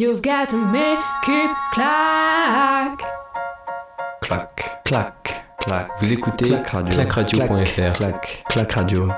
You've got to make it clack. Clac, Clac, clac. Vous écoutez Clac Radio. clacradio.fr. clac, clac radio.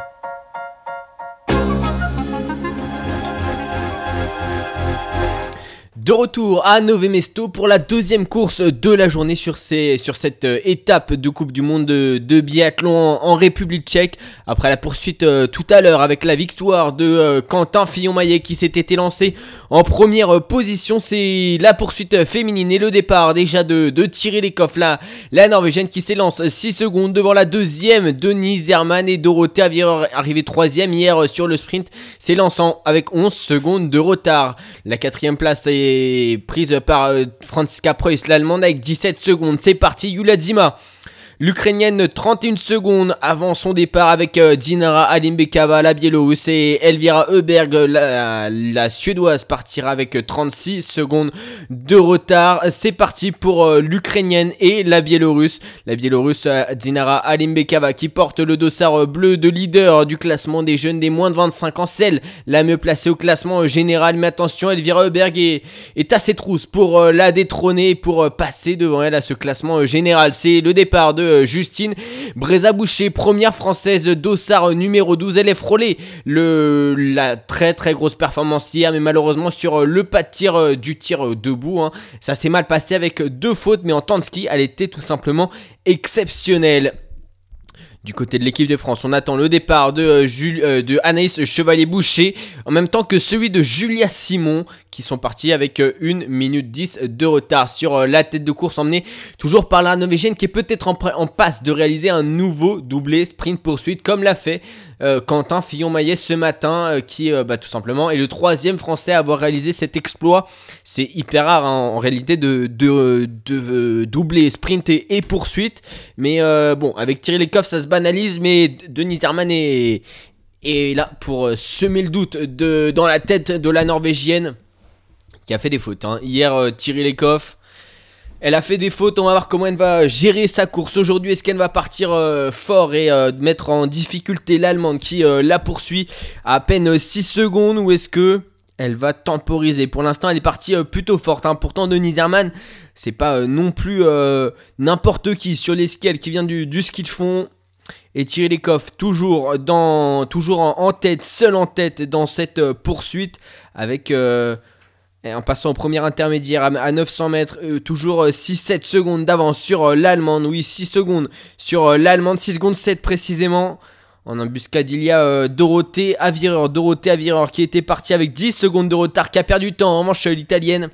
De retour à Nové Mesto pour la deuxième course de la journée sur, cette euh, étape de Coupe du Monde de, biathlon en, République tchèque. Après la poursuite euh, tout à l'heure avec la victoire de euh, Quentin Fillon-Maillet qui s'était élancé en première position, c'est la poursuite féminine et le départ déjà de, de Thierry Lecoff, la, la Norvégienne qui s'élance 6 secondes devant la deuxième Denise Zerman et Dorothée Avier arrivée troisième hier sur le sprint, s'élançant avec 11 secondes de retard. La quatrième place est prise par euh, Franziska Preuss, l'allemande avec 17 secondes. C'est parti, Yulia Zima. L'Ukrainienne 31 secondes avant son départ avec euh, Dinara Alimbekava, la Biélorusse, et Elvira Heuberg, la, Suédoise, partira avec 36 secondes de retard. C'est parti pour euh, l'Ukrainienne et la Biélorusse. La Biélorusse euh, Dinara Alimbekava qui porte le dossard euh, bleu de leader du classement des jeunes des moins de 25 ans, celle la mieux placée au classement euh, général. Mais attention, Elvira Heuberg est, est à ses trousses pour euh, la détrôner, pour euh, passer devant elle à ce classement euh, général. C'est le départ de euh, Justine Brézaboucher, première française dossard euh, numéro 12. Elle est frôlée la très très grosse performance hier, mais malheureusement sur euh, le pas de tir du tir debout, hein, ça s'est mal passé avec deux fautes, mais en temps de ski, elle était tout simplement exceptionnelle. Du côté de l'équipe de France, on attend le départ de, euh, euh, de Anaïs Chevalier-Boucher, en même temps que celui de Julia Simon, qui sont partis avec euh, 1 minute 10 de retard sur euh, la tête de course emmenée toujours par la Norvégienne qui est peut-être en, passe de réaliser un nouveau doublé sprint poursuite comme l'a fait euh, Quentin Fillon-Maillet ce matin euh, qui euh, bah, tout simplement est le troisième français à avoir réalisé cet exploit. C'est hyper rare hein, en réalité de, euh, doubler sprint et, poursuite mais euh, bon avec Thierry Lecoff ça se banalise mais Denis Herman est, là pour euh, semer le doute dans la tête de la Norvégienne qui a fait des fautes. hein. Hier, euh, Thierry Lecoff, elle a fait des fautes. On va voir comment elle va gérer sa course aujourd'hui. Est-ce qu'elle va partir euh, fort et mettre en difficulté l'Allemande qui la poursuit à, peine 6 secondes ou est-ce que elle va temporiser? Pour l'instant, elle est partie plutôt forte. hein. Pourtant, Denis Herman, c'est pas non plus n'importe qui sur les skis, elle qui vient du ski de fond. Et Thierry Lecoff toujours, dans, toujours en, tête, seul en tête dans cette euh, poursuite avec euh, en passant au premier intermédiaire à, à 900 mètres, euh, toujours 6-7 secondes d'avance sur l'Allemande. Oui, 6 secondes sur l'Allemande, 6 secondes 7 précisément. En embuscade, il y a Dorothée Avireur. Dorothée Avireur qui était partie avec 10 secondes de retard, qui a perdu du temps. En euh, l'Italienne,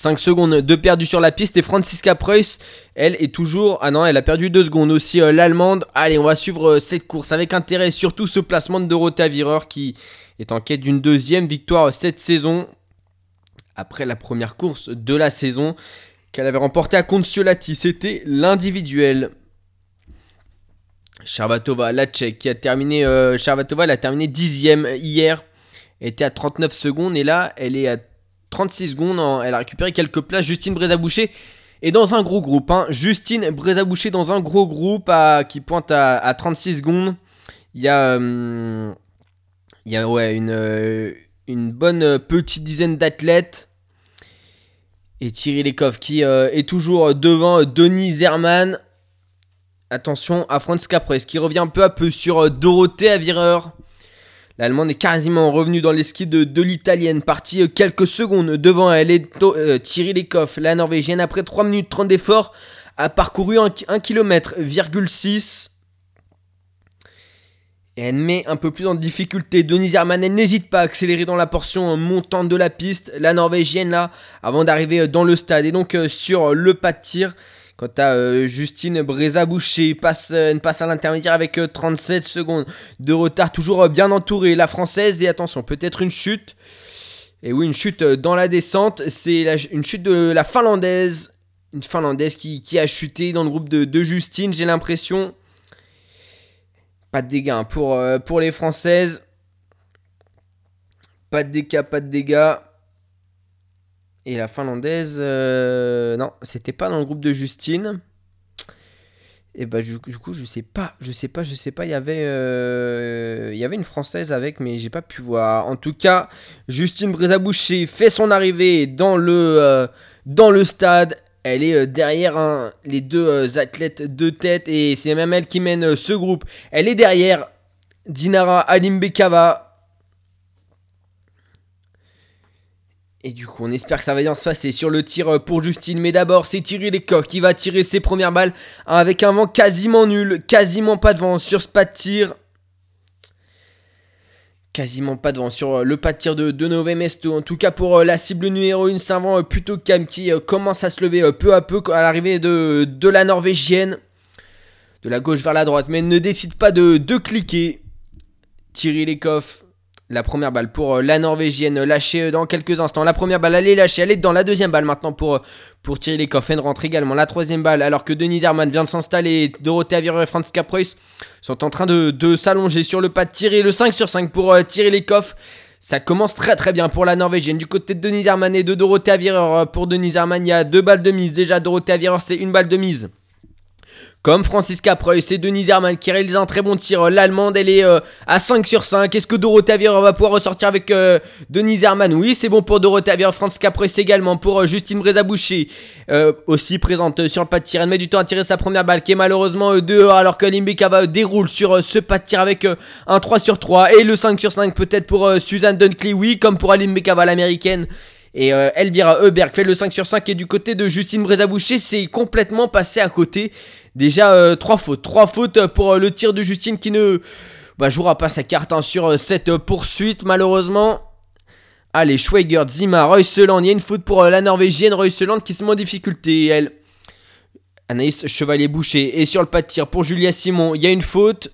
5 secondes de perdu sur la piste. Et Franziska Preuss, elle est toujours. Ah non, elle a perdu 2 secondes aussi. euh, L'Allemande. Allez, on va suivre euh, cette course avec intérêt. Surtout ce placement de Dorothée Avireur qui est en quête d'une deuxième victoire cette saison après la première course de la saison qu'elle avait remportée à Conciolati. C'était l'individuel. Charbatova, la tchèque, qui a terminé. Euh, Charbatova, elle a terminé dixième hier. Était à 39 secondes et là, elle est à 36 secondes. en- elle a récupéré quelques places. Justine Brézaboucher est dans un gros groupe. hein. Justine Brézaboucher dans un gros groupe qui pointe à, à 36 secondes. Il y a. il y a ouais, une, euh, une bonne euh, petite dizaine d'athlètes. Et Thierry Lecoff qui euh, est toujours devant euh, Denis Zerman. Attention à Franz Caprès qui revient peu à peu sur euh, Dorothée Avireur. L'Allemande est quasiment revenue dans les skis de, l'Italienne, partie euh, quelques secondes devant elle. Et To- euh, Thierry Lecoff, la Norvégienne, après 3 minutes 30 d'effort, a parcouru 1 km, et elle met un peu plus en difficulté. Denise Herman, elle n'hésite pas à accélérer dans la portion montante de la piste. La Norvégienne, là, avant d'arriver euh, dans le stade. Et donc, sur le pas de tir, quant à euh, Justine Brézaboucher, passe, euh, passe à l'intermédiaire avec euh, 37 secondes de retard. Toujours euh, bien entourée, la française. Et attention, peut-être une chute. Et oui, une chute euh, dans la descente. C'est une chute de la finlandaise. Une finlandaise qui, qui a chuté dans le groupe de, Justine, j'ai l'impression. Pas de dégâts hein, pour, euh, pour les Françaises. Pas de dégâts, pas de dégâts. Et la Finlandaise, euh, non, c'était pas dans le groupe de Justine. Et bah du, coup je sais pas, je sais pas, je sais pas, il y avait euh, il y avait une française avec mais j'ai pas pu voir. En tout cas, Justine Brézaboucher fait son arrivée dans le euh, dans le stade. Elle est derrière les deux athlètes de tête et c'est même elle qui mène ce groupe. Elle est derrière Dinara Alimbekava. Et du coup, on espère que ça va bien se passer sur le tir euh, pour Justine. Mais d'abord, c'est Thierry Lecoq qui va tirer ses premières balles hein, avec un vent quasiment nul. Quasiment pas de vent sur ce pas de tir. Quasiment pas de vent sur euh, le pas de tir de, de Mesto. En tout cas, pour euh, la cible numéro 1, c'est un vent plutôt calme qui commence à se lever peu à peu à l'arrivée de, de la Norvégienne. De la gauche vers la droite, mais ne décide pas de, de cliquer. Thierry Lecoq la première balle pour euh, la Norvégienne lâchée euh, dans quelques instants. La première balle, elle est lâchée. Elle est dans la deuxième balle maintenant pour, euh, pour Thierry Lecoff. Elle rentre également la troisième balle alors que Denis Herman vient de s'installer. Dorothée Avireur et Franz Capreus sont en train de, de s'allonger sur le pas de Thierry. Le 5 sur 5 pour euh, Thierry Lecoff. Ça commence très très bien pour la Norvégienne. Du côté de Denis Herman et de Dorothée Avireur. euh, Pour Denis Herman, il y a deux balles de mise. Déjà, Dorothée Avireur, c'est une balle de mise. Comme Francisca Preuss c'est Denise Herman qui réalise un très bon tir. L'Allemande, elle est euh, à 5 sur 5. Est-ce que Dorothée Avireur va pouvoir ressortir avec euh, Denise Herman Oui, c'est bon pour Dorothée Avireur. Francisca Preuss également pour euh, Justine Brézaboucher. Euh, aussi présente euh, sur le pas de tir. Elle met du temps à tirer sa première balle qui est malheureusement euh, dehors alors que Limbekava déroule sur euh, ce pas de tir avec euh, un 3 sur 3. Et le 5 sur 5 peut-être pour euh, Suzanne Dunkley. Oui, comme pour Alimbekava l'américaine. Et euh, Elvira Heuberg fait le 5 sur 5 et du côté de Justine Brézaboucher, c'est complètement passé à côté. Déjà 3 fautes. 3 fautes pour euh, le tir de Justine qui ne bah, jouera pas sa carte hein, sur euh, cette euh, poursuite malheureusement. Allez, Schweiger, Zima, Reuseland. Il y a une faute pour euh, la Norvégienne Reuseland qui se met en difficulté. Elle. Anaïs Chevalier-Boucher. Et sur le pas de tir pour Julia Simon, il y a une faute.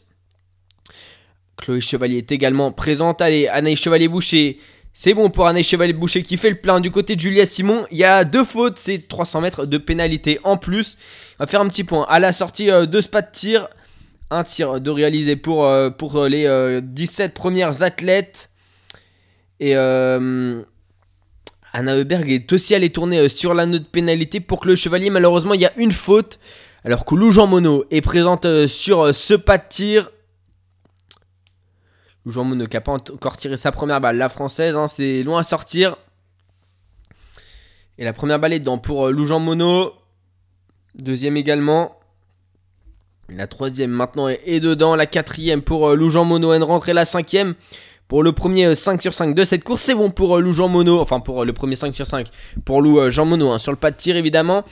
Chloé Chevalier est également présente. Allez, Anaïs Chevalier-Boucher. C'est bon pour Anaïs Chevalier-Boucher qui fait le plein. Du côté de Julia Simon, il y a deux fautes. C'est 300 mètres de pénalité en plus. On va faire un petit point. À la sortie euh, de ce pas de tir, un tir de réalisé pour, euh, pour euh, les euh, 17 premières athlètes. Et Anna Heuberg est aussi allée tourner sur la note pénalité pour que le chevalier, malheureusement, il y a une faute. Alors que Lou Jean Monod est présente sur ce pas de tir. Lou Jean Monod qui n'a pas encore tiré sa première balle. La française, hein, c'est loin à sortir. Et la première balle est dedans pour euh, Lou Jean Monod. Deuxième également. La troisième maintenant est, dedans. La quatrième pour euh, Lou Jean Monod. Elle rentre et la cinquième. Pour le premier euh, 5 sur 5 de cette course, c'est bon pour euh, Lou Jean Monod. Enfin, pour euh, le premier 5 sur 5. Pour Lou euh, Jean Monod, hein, sur le pas de tir évidemment.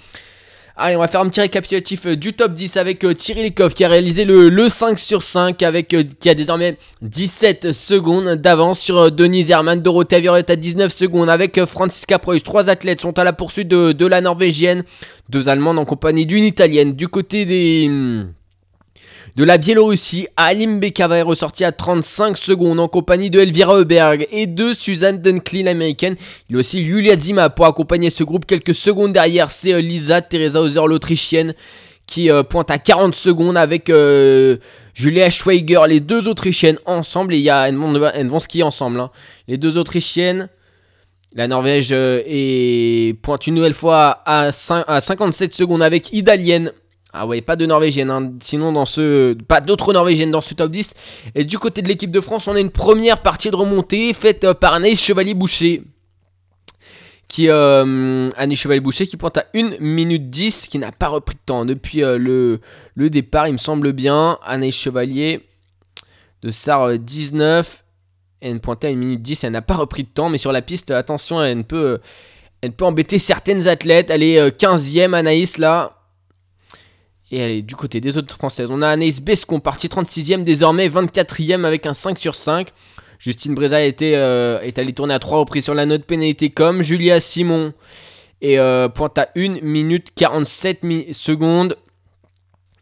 Allez, on va faire un petit récapitulatif euh, du top 10 avec euh, Thierry Lecoff qui a réalisé le, le 5 sur 5 avec euh, qui a désormais 17 secondes d'avance sur euh, Denise Herman. Dorothée Avireur est à 19 secondes avec euh, Francisca Preuss. Trois athlètes sont à la poursuite de, de la Norvégienne. Deux Allemandes en compagnie d'une Italienne. Du côté des... de la Biélorussie, Alim Bekava est ressorti à 35 secondes en compagnie de Elvira Heuberg et de Suzanne Dunkley, l'américaine. Il y a aussi Julia Zima pour accompagner ce groupe. Quelques secondes derrière, c'est euh, Lisa Teresa Hauser, l'Autrichienne, qui euh, pointe à 40 secondes avec euh, Julia Schweiger, les deux Autrichiennes ensemble. Et il y a, ensemble. hein. Les deux Autrichiennes. La Norvège est, pointe une nouvelle fois à, cin- à 57 secondes avec Idalienne. Ah ouais, pas de Norvégienne, hein. sinon dans ce... Pas d'autres Norvégiennes dans ce top 10. Et du côté de l'équipe de France, on a une première partie de remontée faite euh, par Anaïs Chevalier-Boucher. Qui, euh, Anaïs Chevalier-Boucher qui pointe à 1 minute 10, qui n'a pas repris de temps depuis euh, le, départ, il me semble bien. Anaïs Chevalier de SAR euh, 19. Elle pointait à 1 minute 10, elle n'a pas repris de temps, mais sur la piste, attention, elle peut, elle peut embêter certaines athlètes. Elle est euh, 15ème, Anaïs, là. Et elle est du côté des autres françaises. On a Anaïs Bescon, partie 36ème, désormais 24ème avec un 5 sur 5. Justine Breza euh, est allée tourner à 3 reprises sur la note pénalité comme Julia Simon. Et euh, pointe à 1 minute 47 mi- secondes.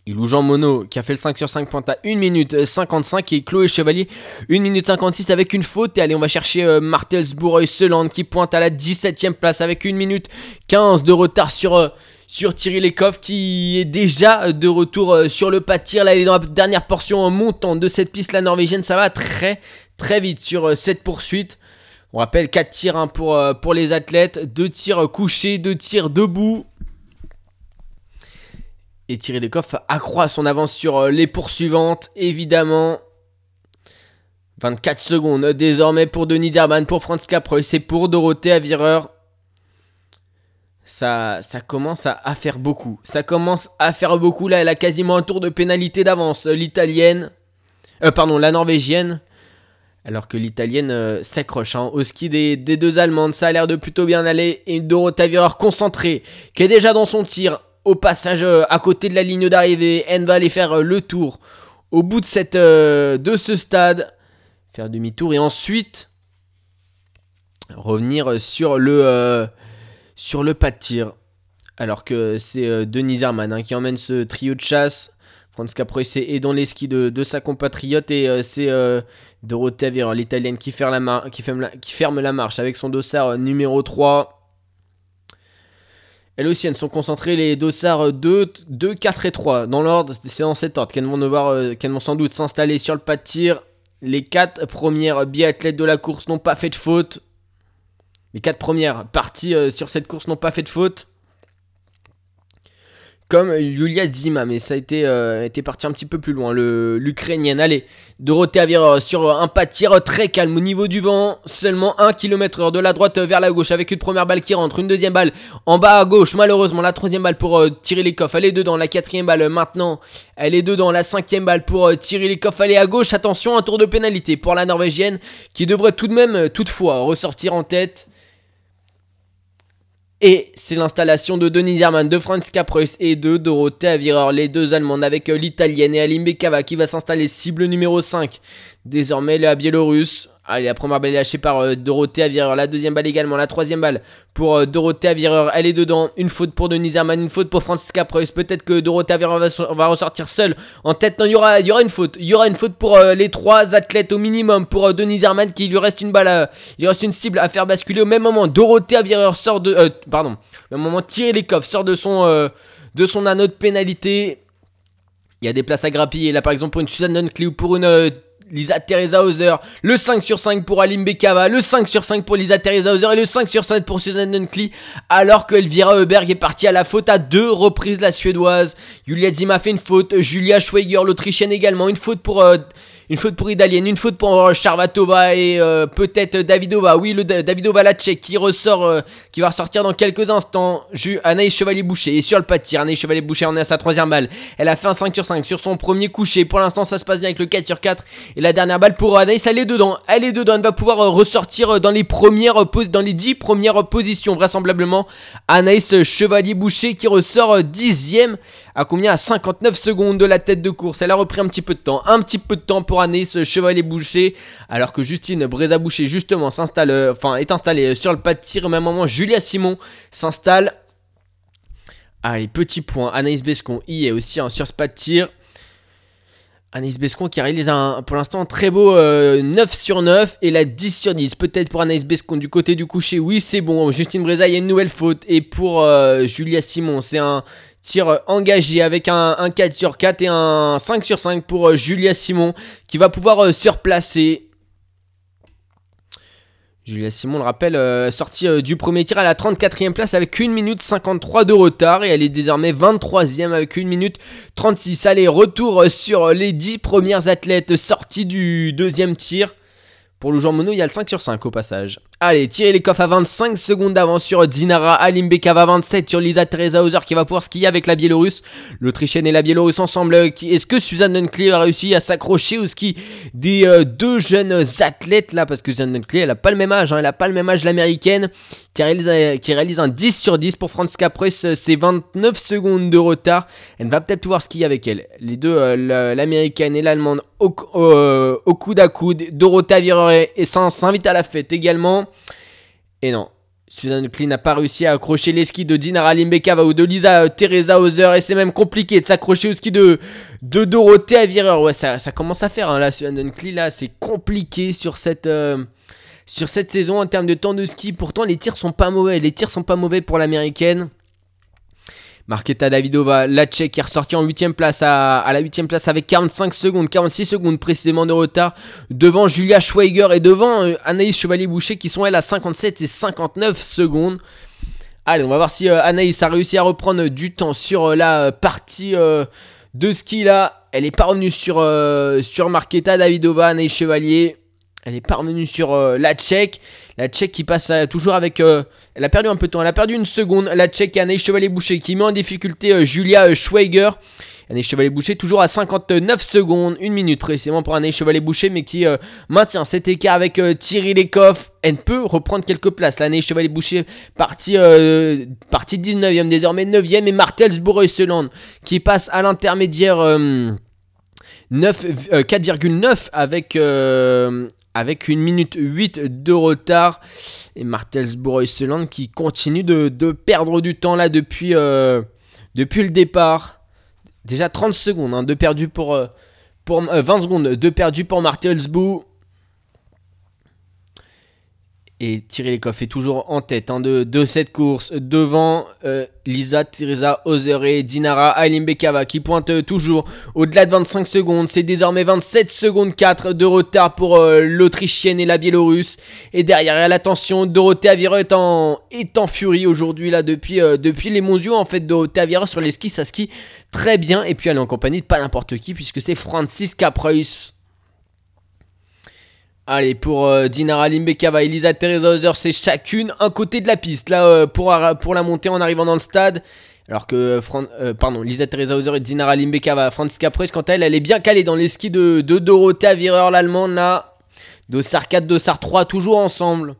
Et Lou Jean Monod qui a fait le 5 sur 5 pointe à 1 minute 55 et Chloé Chevalier 1 minute 56 avec une faute et allez on va chercher euh, Martelsbourg Seland qui pointe à la 17ème place avec 1 minute 15 de retard sur, euh, sur Thierry Lecoff qui est déjà de retour euh, sur le pas de tir. Là il est dans la dernière portion euh, montante de cette piste la norvégienne. Ça va très très vite sur euh, cette poursuite. On rappelle 4 tirs hein, pour, euh, pour les athlètes. 2 tirs couchés 2 tirs debout. Et Tirilikov accroît son avance sur les poursuivantes, évidemment. 24 secondes désormais pour Denis Zerman, pour Franz Capreux, c'est pour Dorothée Avireur. Ça, commence à, faire beaucoup. Ça commence à faire beaucoup. Là, elle a quasiment un tour de pénalité d'avance. L'italienne. Euh, pardon, la norvégienne. Alors que l'italienne euh, s'accroche hein, au ski des, deux allemandes. Ça a l'air de plutôt bien aller. Et Dorothée Avireur concentrée, qui est déjà dans son tir. Au passage euh, à côté de la ligne d'arrivée. Elle va aller faire euh, le tour. Au bout euh, de ce stade. Faire demi-tour. Et ensuite. Revenir sur le sur le pas de tir. Alors que c'est euh, Denis Zerman hein, qui emmène ce trio de chasse. Franz Caproise est dans les skis de, de sa compatriote et euh, c'est euh, Dorothée Avireur, l'italienne, qui, ferme la marche avec son dossard euh, numéro 3. Elles aussi, elles sont concentrées, les dossards 2, 2 4 et 3. Dans l'ordre, c'est dans cet ordre qu'elles vont, devoir, vont sans doute s'installer sur le pas de tir. Les 4 premières biathlètes de la course n'ont pas fait de faute. Les quatre premières parties euh, sur cette course n'ont pas fait de faute. Comme Yulia Zima, mais ça a été, euh, parti un petit peu plus loin. L'Ukrainienne, allez, Dorothée Avireur sur un pas de tir très calme au niveau du vent. Seulement 1 km heure de la droite vers la gauche avec une première balle qui rentre, une deuxième balle en bas à gauche. Malheureusement, la troisième balle pour euh, tirer les coffres. Elle est dedans. La quatrième balle maintenant, elle est dedans. La cinquième balle pour euh, tirer les coffres. Elle est à gauche. Attention, un tour de pénalité pour la Norvégienne qui devrait tout de même, euh, toutefois, ressortir en tête. Et c'est l'installation de Denis Zerman, de Franz Capreus et de Dorothée Avireur, les deux Allemandes avec l'Italienne et Alim Bekava qui va s'installer cible numéro 5. Désormais la Biélorusse. Allez, la première balle est lâchée par euh, Dorothée Avireur, la deuxième balle également, la troisième balle pour euh, Dorothée Avireur, elle est dedans, une faute pour Denis Zerman, une faute pour Franz Capreus, peut-être que Dorothée Avireur va, ressortir seule en tête, non, il y aura, une faute, il y aura une faute pour euh, les trois athlètes au minimum, pour euh, Denis Zerman qui lui reste une balle, à, il reste une cible à faire basculer. Au même moment, Dorothée Avireur sort de, euh, pardon, au même moment, les coffres, sort de son, de son anneau de pénalité, il y a des places à grappiller, là par exemple pour une Suzanne Dunkley ou pour une... Lisa Teresa Hauser, le 5 sur 5 pour Alim Bekava, le 5 sur 5 pour Lisa Teresa Hauser et le 5 sur 7 pour Susan Dunkley, alors que Elvira Heuberg est partie à la faute à deux reprises la suédoise. Julia Zima fait une faute, Julia Schweiger, l'autrichienne également, une faute pour... Euh, une faute pour Idalienne, une faute pour euh, Charvatova et euh, peut-être Davidova. Oui, le Davidova la tchèque qui ressort, euh, qui va ressortir dans quelques instants. Ju Anaïs Chevalier-Boucher. Et sur le pas de tir, Anaïs Chevalier-Boucher en est à sa troisième balle. Elle a fait un 5 sur 5 sur son premier coucher. Pour l'instant, ça se passe bien avec le 4 sur 4. Et la dernière balle pour Anaïs, elle est dedans. Elle est dedans. Elle va pouvoir ressortir dans les premières dans les 10 premières positions, vraisemblablement. Anaïs Chevalier-Boucher qui ressort dixième à combien À 59 secondes de la tête de course. Elle a repris un petit peu de temps. Un petit peu de temps pour Anaïs Chevalier Boucher. Alors que Justine Breza Boucher, justement, s'installe, enfin, est installée sur le pas de tir. Au même moment, Julia Simon s'installe. Allez, petit point. Anaïs Bescon y est aussi hein, sur ce pas de tir. Anaïs Bescon qui réalise un, pour l'instant un très beau euh, 9 sur 9 et la 10 sur 10. Peut-être pour Anaïs Bescon du côté du coucher, oui c'est bon. Justine Breza, a une nouvelle faute. Et pour euh, Julia Simon, c'est un tir engagé avec un, un, 4 sur 4 et un 5 sur 5 pour euh, Julia Simon qui va pouvoir euh, se replacer. Julia Simon, le rappelle, euh, sortie euh, du premier tir à la 34e place avec 1 minute 53 de retard et elle est désormais 23e avec 1 minute 36. Allez, retour sur les 10 premières athlètes sorties du deuxième tir. Pour le joueur mono, il y a le 5 sur 5 au passage. Allez, tirez les coffres à 25 secondes d'avance sur Dinara Alimbekava, 27 sur Lisa Teresa Hauser qui va pouvoir skier avec la Biélorusse. L'Autrichienne et la Biélorusse ensemble. Est-ce que Suzanne Dunkley a réussi à s'accrocher au ski des euh, deux jeunes athlètes là? Parce que Suzanne Dunkley, elle a pas le même âge, hein, elle a pas le même âge l'américaine qui réalise, qui réalise un 10 sur 10 pour Franz Capress, c'est 29 secondes de retard. Elle va peut-être pouvoir skier avec elle. Les deux, euh, l'américaine et l'allemande au, euh, coude à coude. Dorota Vireur et s'invite à la fête également. Et non, Suzanne Klein n'a pas réussi à accrocher les skis de Dinara Limbekava ou de Lisa Teresa Hauser et c'est même compliqué de s'accrocher au ski de, de Dorothée Avireur. Ouais, ça, ça commence à faire hein, là, Suzanne Klein là, c'est compliqué sur cette, euh, sur cette saison en termes de temps de ski. Pourtant, les tirs sont pas mauvais, les tirs sont pas mauvais pour l'américaine. Marketa Davidova, la tchèque qui est ressortie en 8ème place à, la 8ème place avec 45 secondes, 46 secondes précisément de retard devant Julia Schweiger et devant euh, Anaïs Chevalier-Boucher qui sont elles à 57 et 59 secondes. Allez, on va voir si euh, Anaïs a réussi à reprendre du temps sur euh, la partie de ski là. Elle est pas revenue sur, sur Marketa Davidova, Anaïs Chevalier. Elle est pas revenue sur la Tchèque. La Tchèque qui passe toujours avec. elle a perdu un peu de temps. Elle a perdu une seconde. La Tchèque et Anaïs Chevalier-Boucher qui met en difficulté Julia Schweiger. Anaïs Chevalier-Boucher toujours à 59 secondes, une minute précisément pour Anaïs Chevalier-Boucher, mais qui euh, maintient cet écart avec euh, Thierry Lecoff. Elle peut reprendre quelques places. L'année Chevalier-Boucher partie, euh, partie 19e, désormais 9e, et Martelsbourg-Euseland qui passe à l'intermédiaire 4,9 avec avec une minute 8 de retard. Et Martelsbourg-Euseland qui continue de, perdre du temps là depuis, depuis le départ. Déjà 30 secondes hein, de perdu pour, euh, pour 20 euh, secondes de perdu pour Martelsbou. Et Thierry Lecoff est toujours en tête hein, de, cette course devant euh, Lisa, Teresa, Ozer et Dinara Alimbekava qui pointe toujours au-delà de 25 secondes. C'est désormais 27 secondes 4 de retard pour euh, l'Autrichienne et la Biélorusse. Et derrière, elle, attention, Dorothée Avira est en, est en furie aujourd'hui là depuis, euh, depuis les mondiaux. En fait, Dorothée Avira sur les skis, ça skie très bien. Et puis elle est en compagnie de pas n'importe qui puisque c'est Francis Capreus. Allez, pour euh, Dinara Limbekava et Elisa Teresa c'est chacune un côté de la piste. Là, euh, pour, la montée en arrivant dans le stade. Alors que, euh, pardon, Lisa Teresa Hauser et Dinara Limbekava, Franziska Preuss, quant à elle, elle est bien calée dans les skis de, de Dorothea Vireur, l'allemande, là. Dossard 4, Dossard 3, toujours ensemble.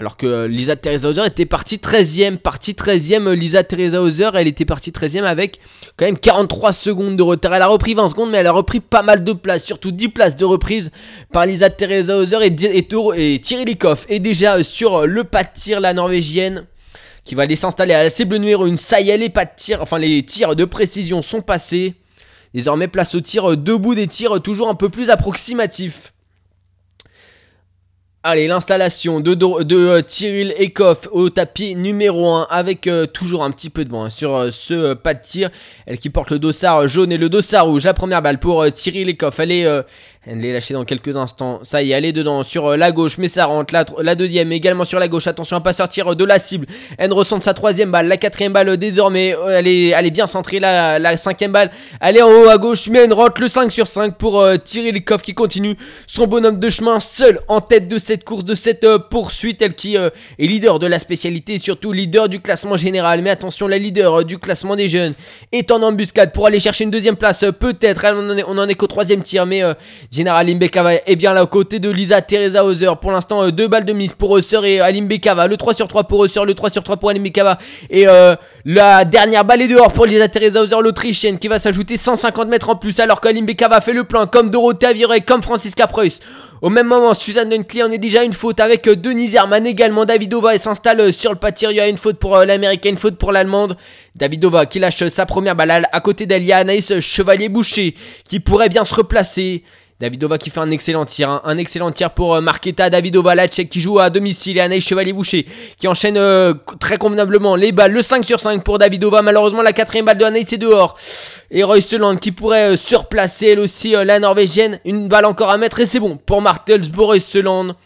Alors que Lisa Teresa Hauser était partie 13ème, partie 13ème, Lisa Teresa Hauser, elle était partie 13ème avec quand même 43 secondes de retard. Elle a repris 20 secondes, mais elle a repris pas mal de places, surtout 10 places de reprise par Lisa Teresa Hauser et, et, Thierry Likoff est déjà sur le pas de tir, la norvégienne, qui va aller s'installer à la cible numéro 1. Ça y est, les pas de tir, enfin les tirs de précision sont passés. Désormais, place au tir debout des tirs toujours un peu plus approximatifs. Allez, l'installation de, de, euh, Tyrell Ekoff au tapis numéro 1 avec euh, toujours un petit peu de vent hein, sur euh, ce pas de tir. Elle qui porte le dossard jaune et le dossard rouge. La première balle pour Tyrell Ekoff. Elle est elle est lâchée dans quelques instants. Ça y est, elle est dedans sur euh, la gauche, mais ça rentre. La, la deuxième également sur la gauche. Attention à pas sortir de la cible. Elle ressent sa troisième balle. La quatrième balle désormais, euh, elle est, elle est bien centrée. La, la cinquième balle, elle est en haut à gauche, mais elle rentre le 5 sur 5 pour euh, tirer les coffres qui continue son bonhomme de chemin seul en tête de cette course, de cette poursuite. Elle qui est leader de la spécialité, surtout leader du classement général. Mais attention, la leader du classement des jeunes est en embuscade pour aller chercher une deuxième place. Peut-être, on en est, qu'au troisième tir, mais Dinara Alimbekava est bien là aux côtés de Lisa Teresa Hauser. Pour l'instant, euh, deux balles de mise pour Hauser et Alimbekava. Le 3 sur 3 pour Hauser, le 3 sur 3 pour Alimbekava. Et euh, la dernière balle est dehors pour Lisa Teresa Hauser, l'Autrichienne, qui va s'ajouter 150 mètres en plus. Alors qu'Alimbekava fait le plein comme Dorothea Virey, comme Francisca Preuss. Au même moment, Suzanne Dunkley en est déjà une faute avec euh, Denise Herman également. Davidova s'installe sur le pâtir. Il y a une faute pour l'américaine, une faute pour l'allemande. Davidova qui lâche sa première balle à côté d'elle. Anaïs Chevalier-Boucher qui pourrait bien se replacer. Davidova qui fait un excellent tir, hein. un excellent tir pour euh, Marketa Davidova, la tchèque qui joue à domicile et Anaïs Chevalier-Boucher qui enchaîne euh, très convenablement les balles, le 5 sur 5 pour Davidova, malheureusement la quatrième balle de Anaïs est dehors et Royceland qui pourrait euh, surplacer elle aussi la norvégienne, une balle encore à mettre et c'est bon pour Martelsbourg Royceland.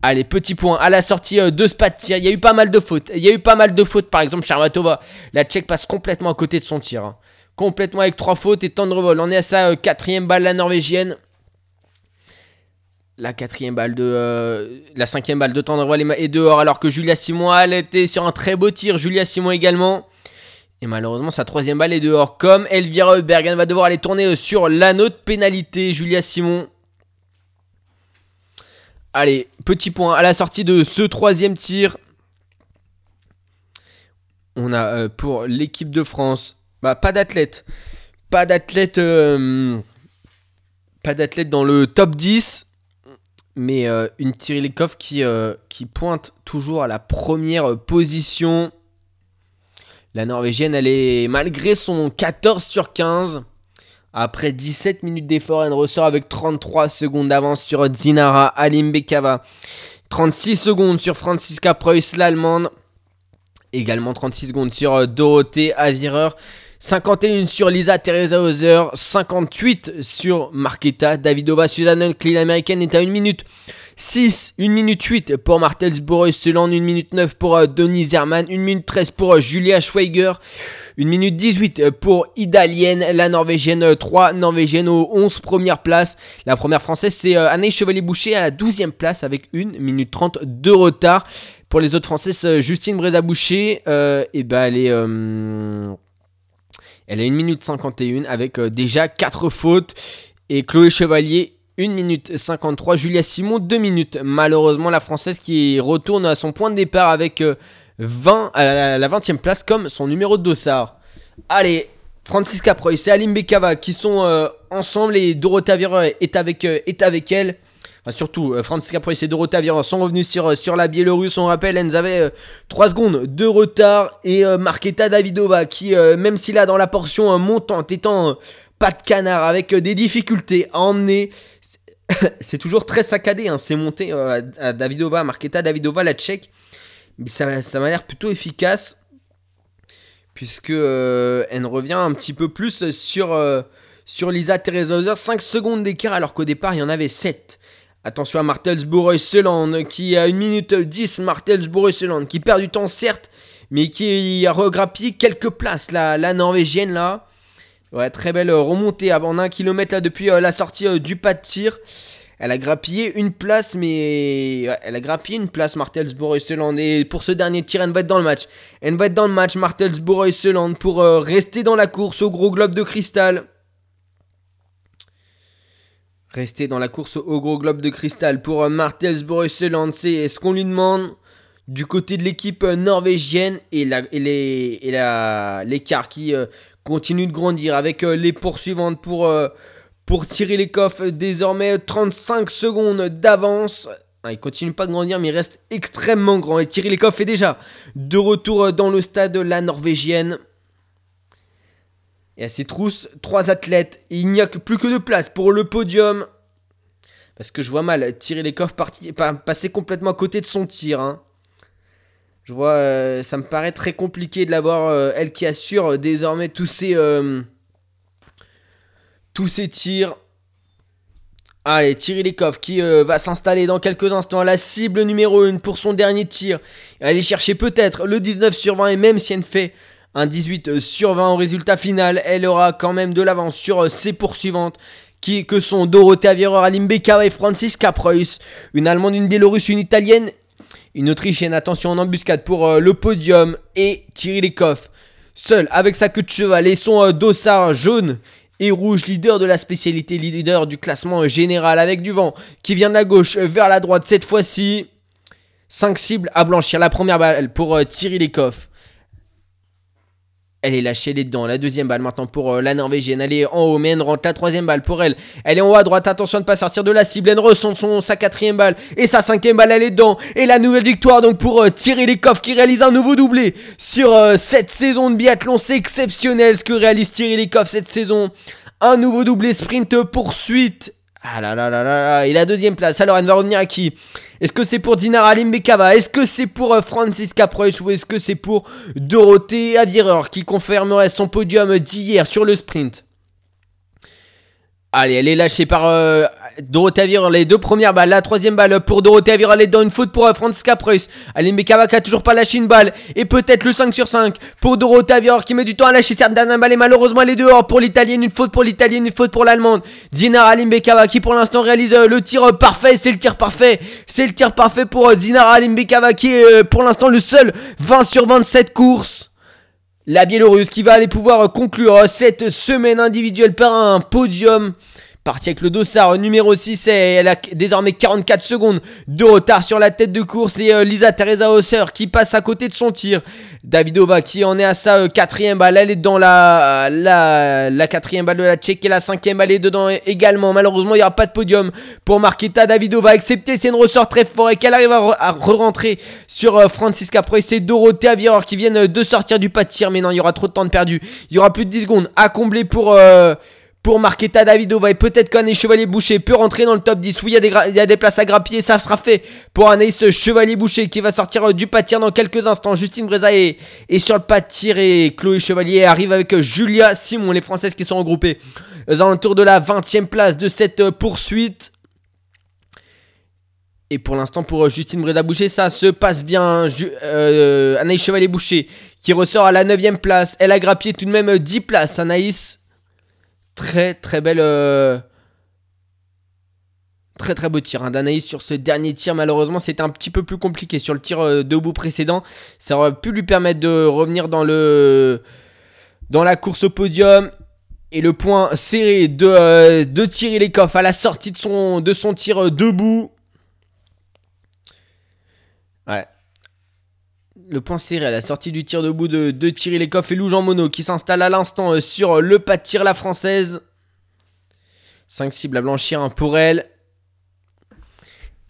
Allez, petit point à la sortie de ce pas de tir. Il y a eu pas mal de fautes. Il y a eu pas mal de fautes. Par exemple, Charmatova, la Tchèque passe complètement à côté de son tir. Hein. Complètement avec trois fautes et temps de revol. On est à sa quatrième balle, la Norvégienne la quatrième balle de euh, la cinquième balle de Tendrevoil est dehors alors que Julia Simon elle était sur un très beau tir Julia Simon également. Et malheureusement sa troisième balle est dehors comme Elvira Bergen va devoir aller tourner euh, sur l'anneau de pénalité Julia Simon. Allez petit point à la sortie de ce troisième tir on a euh, pour l'équipe de France bah, pas d'athlète pas d'athlète pas d'athlète dans le top 10 mais euh, une Tirilikov qui, euh, qui pointe toujours à la première position. La Norvégienne, elle est, malgré son 14 sur 15, après 17 minutes d'effort, elle ressort avec 33 secondes d'avance sur Zinara Alimbekava. 36 secondes sur Franziska Preuss, l'allemande. Également 36 secondes sur euh, Dorothée Avireur. 51 sur Lisa Teresa Hauser, 58 sur Marketa Davidova, Susan Hunt, américaine est à 1 minute 6, 1 minute 8 pour Martelsborough Seland, 1 minute 9 pour euh, Denis Zerman, 1 minute 13 pour euh, Julia Schweiger, 1 minute 18 pour Idalienne, la Norvégienne 3, Norvégienne aux 11 premières places. La première française c'est Anne Chevalier-Boucher à la 12e place avec 1 minute 30 de retard. Pour les autres françaises, Justine Brézaboucher, euh, et ben elle est... elle a 1 minute 51 avec déjà 4 fautes. Et Chloé Chevalier 1 minute 53. Julia Simon, 2 minutes. Malheureusement, la Française qui retourne à son point de départ avec 20, euh, à la 20e place comme son numéro de dossard. Allez, Francisca Preuss et Alim Bekava qui sont euh, ensemble et Dorothea Vierer est avec, euh, est avec elle. Surtout, Francisca Preuss et Dorothea Vierer sont revenus sur, sur la Biélorusse. On rappelle, elles avaient 3 secondes de retard. Et Marketa Davidova qui, même s'il a dans la portion montante, étant pas de canard avec des difficultés à emmener c'est toujours très saccadé, hein. c'est monté euh, à Davidova, Marketa Davidova, la tchèque. Mais ça, m'a l'air plutôt efficace, puisque euh, elle revient un petit peu plus sur, euh, sur Lisa Hauser 5 secondes d'écart, alors qu'au départ, il y en avait 7. Attention à Martelsborough Seland qui a 1 minute 10, Martelsborough Seland qui perd du temps certes, mais qui a regrappé quelques places, la, la Norvégienne là. Ouais, très belle remontée en un kilomètre là depuis euh, la sortie euh, du pas de tir. Elle a grappillé une place, mais elle a grappillé une place, Martelsborough et pour ce dernier tir, elle va être dans le match. Elle va être dans le match, Martelsborough et pour euh, rester dans la course au gros globe de cristal. Rester dans la course au gros globe de cristal pour Martelsborough et C'est ce qu'on lui demande du côté de l'équipe norvégienne et l'écart qui continue de grandir avec euh, les poursuivantes pour, euh, pour tirer les coffres. Désormais 35 secondes d'avance. Ah, il continue pas de grandir, mais il reste extrêmement grand. Et Thierry Lecoff est déjà de retour euh, dans le stade la norvégienne. Et à ses trousses, trois athlètes. il n'y a plus que de place pour le podium. Parce que je vois mal tirer les coffres passer complètement à côté de son tir. Hein. Je vois, euh, ça me paraît très compliqué de l'avoir, euh, elle qui assure désormais tous ses, euh, tous ses tirs. Allez, Tirilikov qui va s'installer dans quelques instants. La cible numéro 1 pour son dernier tir. Aller chercher peut-être le 19 sur 20 et même si elle fait un 18 sur 20 au résultat final, elle aura quand même de l'avance sur ses poursuivantes qui, que sont Dorothea Vierer, Alim et Franziska Preuss. Une Allemande, une Biélorusse, une Italienne une Autrichienne, attention en embuscade pour euh, le podium. Et Thierry Lecoff, seul avec sa queue de cheval et son euh, dossard jaune et rouge, leader de la spécialité, leader du classement général avec du vent qui vient de la gauche vers la droite cette fois-ci. 5 cibles à blanchir. La première balle pour euh, Thierry Lecoff. Elle est lâchée, elle est dedans. La deuxième balle maintenant pour euh, la Norvégienne. Elle est en haut, mais elle rentre. La troisième balle pour elle. Elle est en haut à droite. Attention de ne pas sortir de la cible. Elle ressent son, sa quatrième balle. Et sa cinquième balle, elle est dedans. Et la nouvelle victoire donc pour euh, Thierry Lecoff qui réalise un nouveau doublé sur euh, cette saison de biathlon. C'est exceptionnel ce que réalise Thierry Lecoff cette saison. Un nouveau doublé sprint poursuite. Ah là là là là Et la deuxième place. Alors elle va revenir à qui? Est-ce que c'est pour Dinara Alimbekava Est-ce que c'est pour euh, Francisca Preuss Ou est-ce que c'est pour Dorothée Avireur qui confirmerait son podium d'hier sur le sprint? Allez, elle est lâchée par euh, Dorothée Avireur, les deux premières balles. La troisième balle pour Dorothée Avireur, elle est dans une faute pour euh, Francisca Preuss. Alimbekava qui a toujours pas lâché une balle. Et peut-être le 5 sur 5 pour Dorothée Avireur qui met du temps à lâcher cette dernière balle. Et malheureusement, elle est dehors pour l'italienne. Une faute pour l'italienne, une faute pour l'allemande. Dinara Alimbekava qui pour l'instant réalise le tir parfait. C'est le tir parfait. C'est le tir parfait pour Dinara Alimbekava qui est pour l'instant le seul 20 sur 27 courses. La Biélorusse qui va aller pouvoir conclure cette semaine individuelle par un podium. Parti avec le dossard numéro 6 et elle a désormais 44 secondes de retard sur la tête de course et euh, Lisa Teresa Hosser qui passe à côté de son tir. Davidova qui en est à sa euh, quatrième balle, elle est dans la, la, quatrième balle de la Tchèque et la cinquième balle est dedans également. Malheureusement il n'y aura pas de podium pour Marketa Davidova excepté c'est une ressort très fort et qu'elle arrive à, re-rentrer sur euh, Francisca Preuss et Dorothea Aviror qui viennent de sortir du pas de tir mais non il y aura trop de temps de perdu. Il y aura plus de 10 secondes à combler pour pour Marquetta Davidova et peut-être qu'Anaïs Chevalier-Boucher peut rentrer dans le top 10. Oui, il y, a des places à grappiller, ça sera fait pour Anaïs Chevalier-Boucher qui va sortir euh, du pas de tir dans quelques instants. Justine Breza est, sur le pas de tir et Chloé Chevalier arrive avec euh, Julia Simon, les Françaises qui sont regroupées aux alentours de la 20e place de cette euh, poursuite. Et pour l'instant, pour euh, Justine Breza-Boucher, ça se passe bien. Euh, Anaïs Chevalier-Boucher qui ressort à la 9ème place. Elle a grappillé tout de même euh, 10 places. Anaïs, très très belle. euh, Très très beau tir hein, d'Anaïs sur ce dernier tir. Malheureusement, c'était un petit peu plus compliqué sur le tir euh, debout précédent. Ça aurait pu lui permettre de revenir dans le dans la course au podium. Et le point serré de, euh, de Thierry Lecoff à la sortie de son, de son tir euh, debout. Ouais. Le point serré à la sortie du tir debout de, de Thierry Lecoff et Lou Jean qui s'installe à l'instant euh, sur le pas de tir la française. 5 cibles à blanchir pour elle.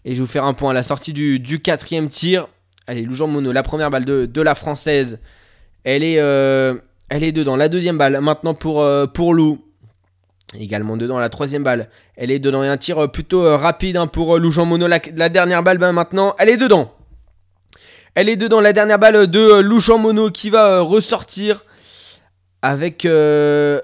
Et je vais vous faire un point à la sortie du, du quatrième tir. Allez, Lou Jean la première balle de, la française. Elle est, euh, elle est dedans. La deuxième balle maintenant pour, euh, pour Lou. Également dedans la troisième balle. Elle est dedans et un tir euh, plutôt euh, rapide hein, pour euh, Lou Jean la dernière balle ben, maintenant. Elle est dedans. Elle est dedans. La dernière balle de euh, Lou Jean Monod qui va euh, ressortir avec. euh,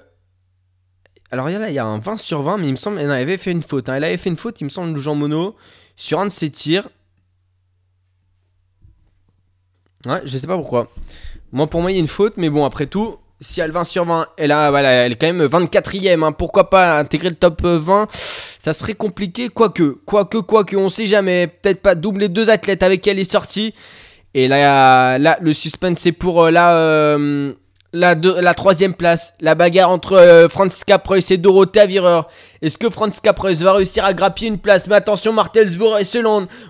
Alors il y a là, il y a un 20 sur 20, mais il me semble. Elle avait fait une faute. hein. Elle avait fait une faute, il me semble, Lou Jean Monod sur un de ses tirs. Ouais, je sais pas pourquoi. Moi, pour moi, il y a une faute, mais bon, après tout, si elle 20 sur 20, elle, a, voilà, elle est quand même 24ème. hein. Pourquoi pas intégrer le top euh, 20 Ça serait compliqué, quoique, quoique, quoique, on sait jamais. Peut-être pas doubler deux athlètes avec qui elle est sortie. Et là, le suspense, c'est pour euh, la, euh, la, troisième place. La bagarre entre euh, Franziska Preuss et Dorothea Virer. Est-ce que Franziska Preuss va réussir à grappiller une place? Mais attention, Martelsbourg et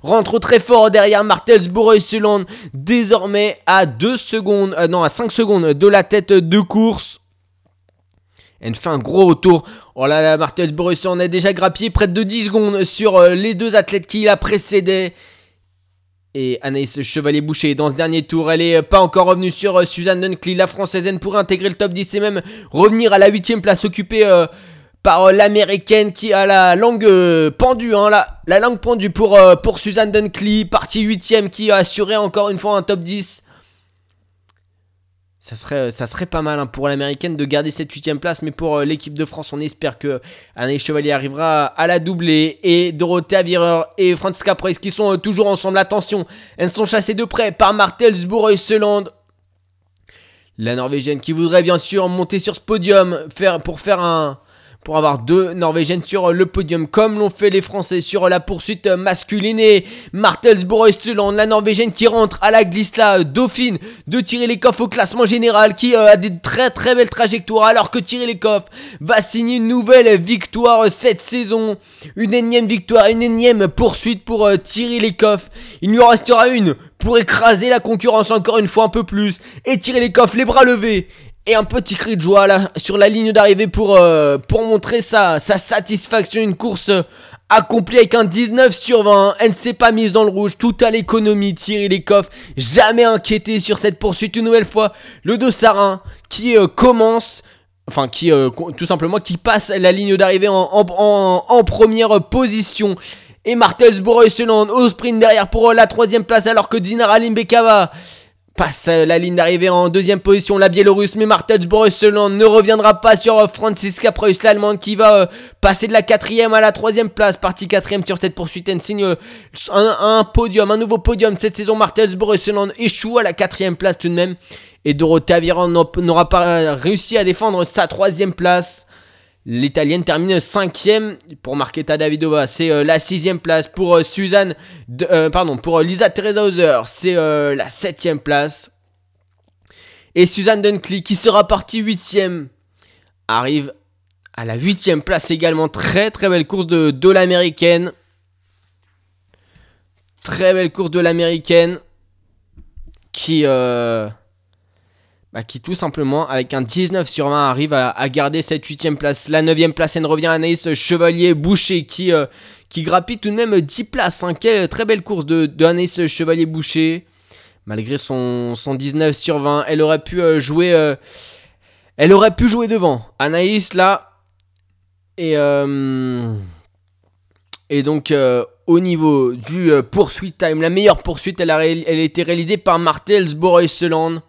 rentrent très fort derrière Martelsbourg et Seland. Désormais à 2 secondes, non, à 5 secondes de la tête de course. Elle fait un gros retour. Oh là là, Martelsbourg et Seland a déjà grappillé près de 10 secondes sur les deux athlètes qui la précédaient. Et Anaïs Chevalier-Boucher dans ce dernier tour, elle est euh, pas encore revenue sur euh, Suzanne Dunkley, la française, pourrait intégrer le top 10 et même revenir à la 8ème place occupée euh, par l'américaine qui a la langue pendue, hein, la, la langue pendue pour, pour Suzanne Dunkley, partie 8ème qui a assuré encore une fois un top 10. Ça serait, ça serait pas mal hein, pour l'américaine de garder cette 8ème place, mais pour euh, l'équipe de France, on espère que Anaïs Chevalier arrivera à la doubler. Et Dorothea Virer et Franziska Preuss qui sont euh, toujours ensemble. Attention, elles sont chassées de près par Martelsbourg et Seland. La Norvégienne qui voudrait bien sûr monter sur ce podium pour faire un. Pour avoir deux Norvégiennes sur le podium, comme l'ont fait les Français sur la poursuite masculine. Et Seland, la Norvégienne qui rentre à la glisse là, Dauphine de tirer les coffres au classement général, qui euh, a des très très belles trajectoires, alors que tirer les coffres va signer une nouvelle victoire euh, cette saison. Une énième victoire, une énième poursuite pour euh, tirer les coffres. Il lui en restera une pour écraser la concurrence encore une fois un peu plus et tirer les coffres les bras levés. Et un petit cri de joie là sur la ligne d'arrivée pour, euh, pour montrer sa, sa satisfaction. Une course euh, accomplie avec un 19 sur 20. Elle ne s'est pas mise dans le rouge. Tout à l'économie. Thierry Lecoff, jamais inquiété sur cette poursuite une nouvelle fois. Le Dossarin qui euh, commence. Enfin, qui tout simplement qui passe la ligne d'arrivée en, en, première position. Et Martelsbourg et au sprint derrière pour la troisième place alors que Dinara Limbekava passe euh, la ligne d'arrivée en deuxième position, la Biélorusse, mais Martelsbourg et Seland ne reviendra pas sur euh, Franziska Preuss, l'Allemande, qui va euh, passer de la quatrième à la troisième place, partie quatrième sur cette poursuite, elle signe un, podium, un nouveau podium cette saison, Martelsbourg et Seland échoue à la quatrième place tout de même, et Dorothea Viran n'aura- pas réussi à défendre sa troisième place. L'italienne termine cinquième pour Marketa Davidova. C'est euh, la sixième place pour euh, Suzanne, euh, pardon, pour euh, Lisa Teresa Hauser. C'est la septième place. Et Suzanne Dunkley, qui sera partie huitième, arrive à la huitième place également. Très très belle course de, de l'américaine. Très belle course de l'américaine. Qui, bah, qui tout simplement, avec un 19 sur 20, arrive à, garder cette 8ème place. La 9ème place, elle revient à Anaïs Chevalier-Boucher qui, euh, qui tout de même 10 places. hein. Quelle très belle course de, de Anaïs Chevalier-Boucher. Malgré son, son 19 sur 20, elle aurait pu euh, jouer. euh, elle aurait pu jouer devant. Anaïs, là, Et, euh, et donc, au niveau du poursuite time, la meilleure poursuite, elle a, elle a été réalisée par Martels Boreuseland.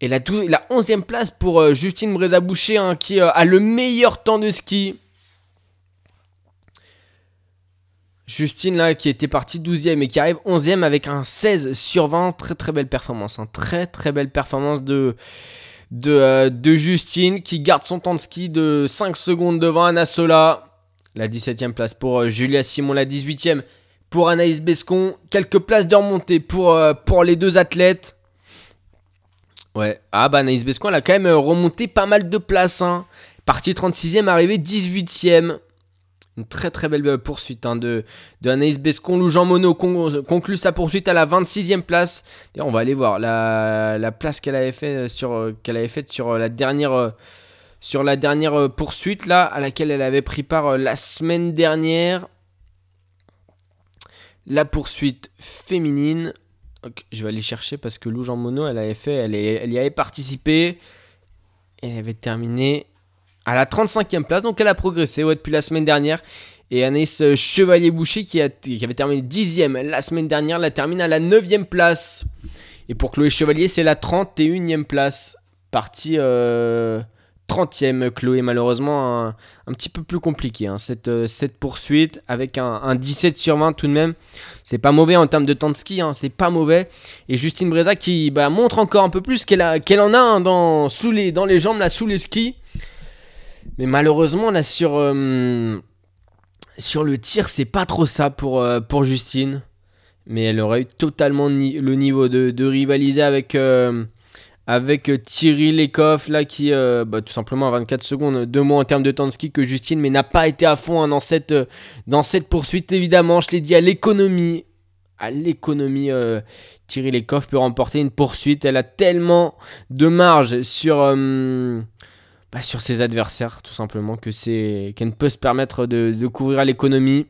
Et la, dou- la 11e place pour euh, Justine Brézaboucher, hein, qui euh, a le meilleur temps de ski. Justine, là, qui était partie 12e et qui arrive 11e avec un 16 sur 20. Très très belle performance. hein. Très très belle performance euh, de Justine qui garde son temps de ski de 5 secondes devant Anna Sola. La 17e place pour Julia Simon, la 18e pour Anaïs Bescon. Quelques places de remontée pour les deux athlètes. Ouais, ah bah Anaïs Bescon, elle a quand même euh, remonté pas mal de places. Hein. Partie 36e, arrivée 18e. Une très très belle euh, poursuite hein, de, de Anaïs Bescon. Lou Jean Monod con- conclut sa poursuite à la 26e place. D'ailleurs, on va aller voir la, la place qu'elle avait, sur, euh, faite sur euh, la dernière, euh, sur la dernière euh, poursuite là, à laquelle elle avait pris part euh, la semaine dernière. La poursuite féminine. Je vais aller chercher parce que Lou Jean Monod, elle avait fait, elle, y avait participé. Elle avait terminé à la 35e place, donc elle a progressé depuis la semaine dernière. Et Anaïs euh, Chevalier-Boucher, qui avait terminé 10e la semaine dernière, la termine à la 9e place. Et pour Chloé Chevalier, c'est la 31e place. Partie euh, 30e, Chloé, malheureusement, un, petit peu plus compliqué. hein, cette, euh, cette poursuite, avec un, un 17 sur 20 tout de même. C'est pas mauvais en termes de temps de ski, hein, c'est pas mauvais. Et Justine Breza qui bah, montre encore un peu plus qu'elle en a hein, dans, sous les, dans les jambes, là, sous les skis. Mais malheureusement, là, sur, euh, le tir, c'est pas trop ça pour, euh, Justine. Mais elle aurait eu totalement le niveau de, rivaliser avec, avec euh, Thierry Lecoff, là, qui, euh, bah, tout simplement, à 24 secondes de moins en termes de temps de ski que Justine, mais n'a pas été à fond hein, dans, cette, euh, dans cette poursuite, évidemment. Je l'ai dit, à l'économie. À l'économie, euh, Thierry Lecoff peut remporter une poursuite. Elle a tellement de marge sur. euh, bah, sur ses adversaires, tout simplement, que c'est qu'elle ne peut se permettre de, de couvrir à l'économie.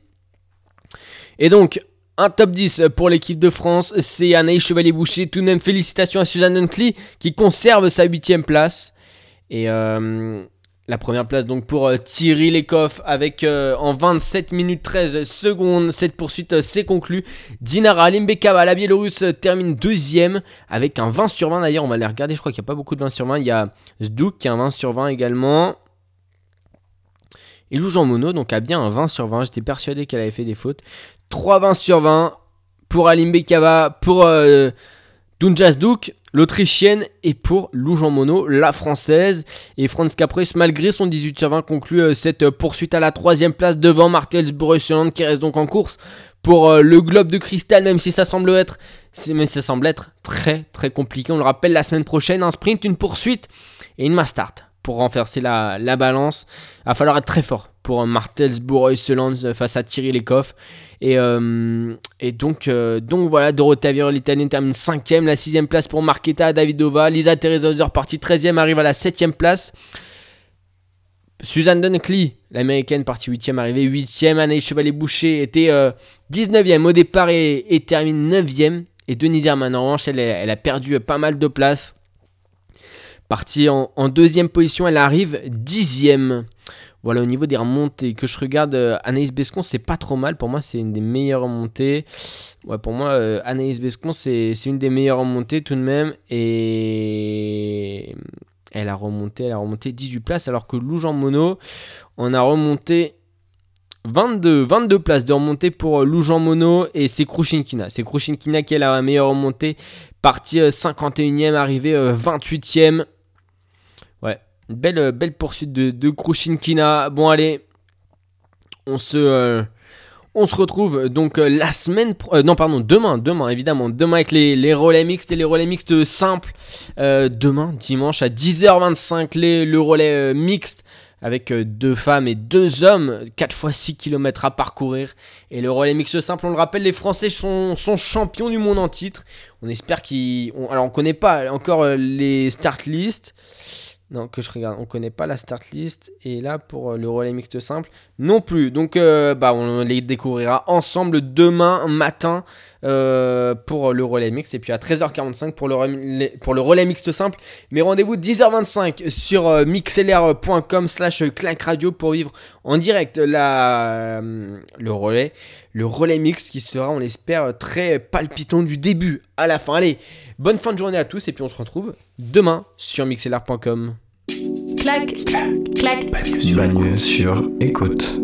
Et donc, un top 10 pour l'équipe de France, c'est Anaïs Chevalier-Boucher. Tout de même, félicitations à Suzanne Huntley qui conserve sa 8 place. Et euh, la première place donc pour euh, Thierry Lecoff avec euh, en 27 minutes 13 secondes. Cette poursuite s'est conclue. Dinara Limbekava, la Biélorusse, termine deuxième avec un 20 sur 20 d'ailleurs. On va les regarder, je crois qu'il n'y a pas beaucoup de 20 sur 20. Il y a Zdouk qui a un 20 sur 20 également. Et Lou Jean Monod donc a bien un 20 sur 20. J'étais persuadé qu'elle avait fait des fautes. 3 20 sur 20 pour Alim Bekava, pour euh, Dunja Zdouk, l'Autrichienne, et pour Lou Jean Monod, la Française. Et Franz Caprice, malgré son 18 sur 20, conclut euh, cette euh, poursuite à la troisième place devant Martels Borussia qui reste donc en course pour euh, le globe de cristal, même si ça semble être, c'est- même si ça semble être très très compliqué. On le rappelle, la semaine prochaine, un sprint, une poursuite et une mass start pour renverser la, la balance. Il va falloir être très fort pour euh, Martels Borussia face à Thierry Lecoff. Et, euh, et donc, euh, donc voilà, Dorothea Viro, l'italienne, termine 5ème. La 6ème place pour Marketa Davidova. Lisa Teresa Hauser, partie 13ème, arrive à la 7ème place. Suzanne Dunkley, l'américaine, partie 8ème, arrivée 8ème. Anaïs Chevalier-Boucher était euh, 19ème au départ et, et termine 9ème. Et Denise Herman, en revanche, elle, elle a perdu pas mal de places. Partie en, en deuxième position, elle arrive 10ème. Voilà, au niveau des remontées que je regarde, euh, Anaïs Bescon, c'est pas trop mal. Pour moi, c'est une des meilleures remontées. Ouais, pour moi, euh, Anaïs Bescon, c'est une des meilleures remontées tout de même. Et elle a remonté, elle a remonté 18 places, alors que Lou Jean Monod, on a remonté 22, 22 places de remontée pour euh, Lou Jean Monod et c'est Krushinkina. C'est Krushinkina qui a la meilleure remontée. Partie euh, 51e, arrivée euh, 28e. Une belle, euh, belle poursuite de, de. Bon, allez, on se, euh, retrouve donc euh, la semaine. non, pardon, demain, demain, évidemment. Demain avec les, relais mixtes et les relais mixtes simples. Demain, dimanche, à 10h25, les, le relais mixte avec deux femmes et deux hommes, 4 fois 6 km à parcourir. Et le relais mixte simple, on le rappelle, les Français sont, champions du monde en titre. On espère qu'ils. alors, on connaît pas encore les start list. Non, que je regarde. On connaît pas la start list. Et là, pour euh, le relais mixte simple, non plus. Donc, euh, bah, on les découvrira ensemble demain matin euh, pour le relais mixte. Et puis à 13h45 pour le, relais, pour le relais mixte simple. Mais rendez-vous 10h25 sur euh, mixlr.com slash clac radio pour vivre en direct la, euh, le relais. Le relais mixte qui sera, on l'espère, très palpitant du début à la fin. Allez, bonne fin de journée à tous. Et puis on se retrouve demain sur mixlr.com. clac, clac. Bagneux sur écoute.